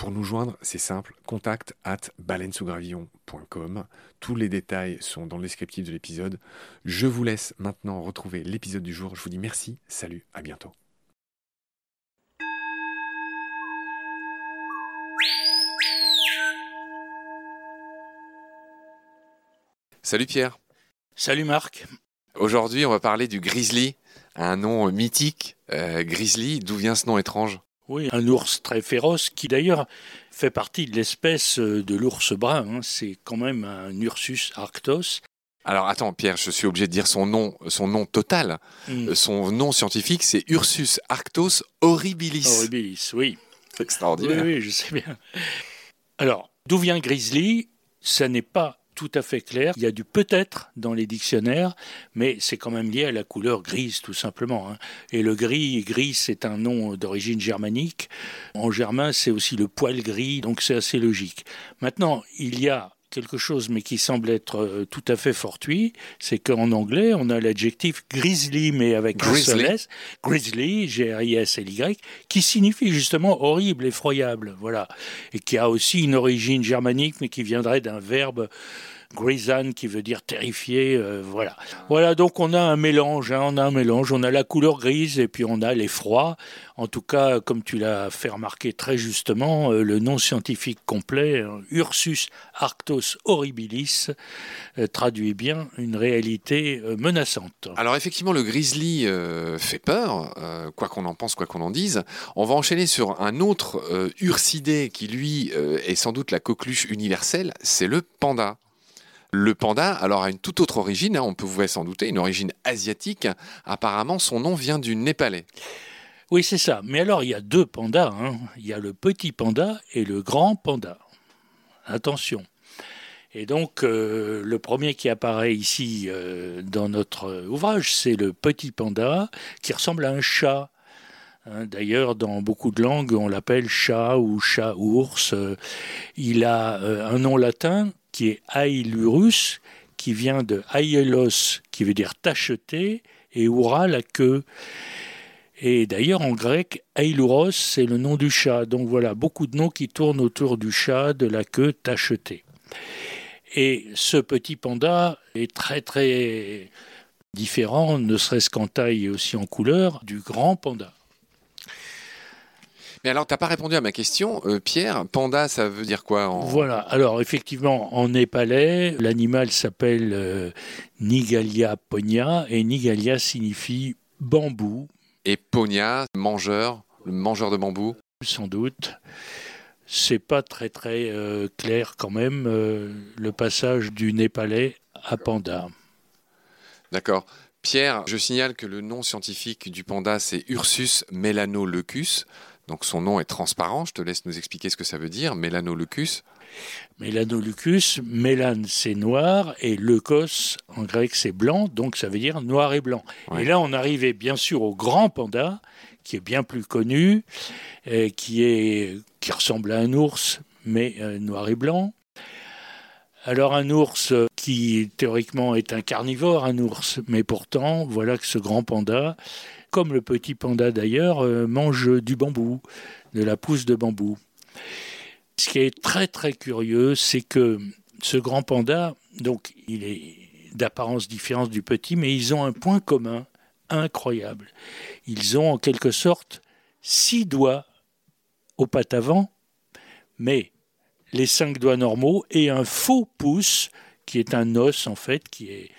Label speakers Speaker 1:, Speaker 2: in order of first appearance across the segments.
Speaker 1: Pour nous joindre, c'est simple, contact at baleinesougravillon.com. Tous les détails sont dans le descriptif de l'épisode. Je vous laisse maintenant retrouver l'épisode du jour. Je vous dis merci, salut, à bientôt. Salut Pierre.
Speaker 2: Salut Marc.
Speaker 1: Aujourd'hui, on va parler du grizzly, un nom mythique. Euh, grizzly, d'où vient ce nom étrange?
Speaker 2: Oui, un ours très féroce qui d'ailleurs fait partie de l'espèce euh, de l'ours brun. Hein. C'est quand même un Ursus arctos.
Speaker 1: Alors attends, Pierre, je suis obligé de dire son nom, son nom total. Mm. Son nom scientifique, c'est Ursus arctos horribilis.
Speaker 2: Horribilis, oui.
Speaker 1: C'est extraordinaire.
Speaker 2: Oui, oui, je sais bien. Alors, d'où vient Grizzly? Ça n'est pas tout à fait clair. Il y a du peut-être dans les dictionnaires, mais c'est quand même lié à la couleur grise, tout simplement. Hein. Et le gris, gris, c'est un nom d'origine germanique. En germain, c'est aussi le poil gris, donc c'est assez logique. Maintenant, il y a quelque chose, mais qui semble être euh, tout à fait fortuit, c'est qu'en anglais, on a l'adjectif grizzly, mais avec
Speaker 1: grizzly.
Speaker 2: un S, grizzly, G-R-I-S-L-Y, qui signifie justement horrible, effroyable, voilà, et qui a aussi une origine germanique, mais qui viendrait d'un verbe Grisan qui veut dire terrifié, euh, voilà. Voilà, donc on a un mélange, hein, on a un mélange, on a la couleur grise et puis on a l'effroi. En tout cas, comme tu l'as fait remarquer très justement, euh, le nom scientifique complet, hein, Ursus arctos horribilis, euh, traduit bien une réalité menaçante.
Speaker 1: Alors effectivement, le grizzly fait peur, quoi qu'on en pense, quoi qu'on en dise. On va enchaîner sur un autre ursidé qui, lui, est sans doute la coqueluche universelle, c'est le panda. Le panda, alors, a une toute autre origine, hein, on vous s'en douter, une origine asiatique. Apparemment, son nom vient du népalais.
Speaker 2: Oui, c'est ça. Mais alors, il y a deux pandas. Hein. Il y a le petit panda et le grand panda. Attention. Et donc, euh, le premier qui apparaît ici euh, dans notre ouvrage, c'est le petit panda qui ressemble à un chat. Hein. D'ailleurs, dans beaucoup de langues, on l'appelle chat ou chat-ours. il a euh, un nom latin qui est Ailurus, qui vient de Aielos, qui veut dire tacheté, et Oura, la queue. Et d'ailleurs, en grec, Ailuros, c'est le nom du chat. Donc voilà, beaucoup de noms qui tournent autour du chat, de la queue tachetée. Et ce petit panda est très très différent, ne serait-ce qu'en taille et aussi en couleur, du grand panda.
Speaker 1: Mais alors, tu n'as pas répondu à ma question, euh, Pierre. Panda, ça veut dire quoi
Speaker 2: Voilà. Alors, effectivement, en népalais, l'animal s'appelle euh, Nigalia ponia et Nigalia signifie bambou.
Speaker 1: Et ponia, mangeur, le mangeur de bambou?
Speaker 2: Sans doute. c'est pas très très euh, clair quand même le passage du népalais à panda.
Speaker 1: D'accord. Pierre, je signale que le nom scientifique du panda, c'est Ursus melanoleucus. Donc son nom est transparent. Je te laisse nous expliquer ce que ça veut dire, melanoleucus.
Speaker 2: Melanoleucus, mélan c'est noir et leukos en grec c'est blanc, donc ça veut dire noir et blanc.
Speaker 1: Ouais.
Speaker 2: Et là on arrivait bien sûr au grand panda, qui est bien plus connu, euh, qui, est, qui ressemble à un ours, mais euh, noir et blanc. Alors un ours euh, qui théoriquement est un carnivore, un ours, mais pourtant voilà que ce grand panda, comme le petit panda d'ailleurs, euh, mange du bambou, de la pousse de bambou. Ce qui est très très curieux, c'est que ce grand panda, donc il est d'apparence différente du petit, mais ils ont un point commun incroyable. Ils ont en quelque sorte six doigts aux pattes avant, mais les cinq doigts normaux et un faux pouce qui est un os en fait, qui est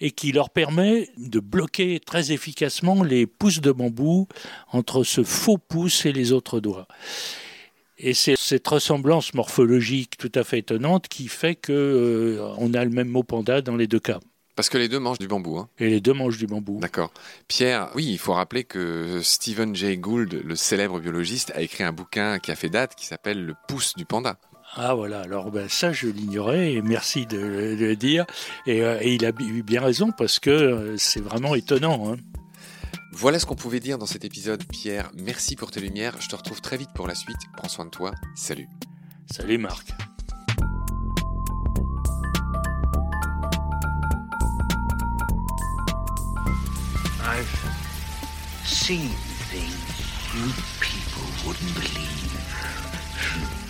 Speaker 2: et qui leur permet de bloquer très efficacement les pousses de bambou entre ce faux pouce et les autres doigts. Et c'est cette ressemblance morphologique tout à fait étonnante qui fait que euh, on a le même mot panda dans les deux cas.
Speaker 1: Parce que les deux mangent du bambou. Hein.
Speaker 2: Et les deux mangent du bambou.
Speaker 1: D'accord. Pierre, oui, il faut rappeler que Stephen Jay Gould, le célèbre biologiste, a écrit un bouquin qui a fait date qui s'appelle Le pouce du panda.
Speaker 2: Ah voilà, alors ben, ça je l'ignorais et merci de, de le dire. Et, euh, et il a eu bien raison parce que euh, c'est vraiment étonnant. hein.
Speaker 1: Voilà ce qu'on pouvait dire dans cet épisode. Pierre, merci pour tes lumières. Je te retrouve très vite pour la suite. Prends soin de toi. Salut.
Speaker 2: Salut Marc.
Speaker 3: I've seen things you people wouldn't believe.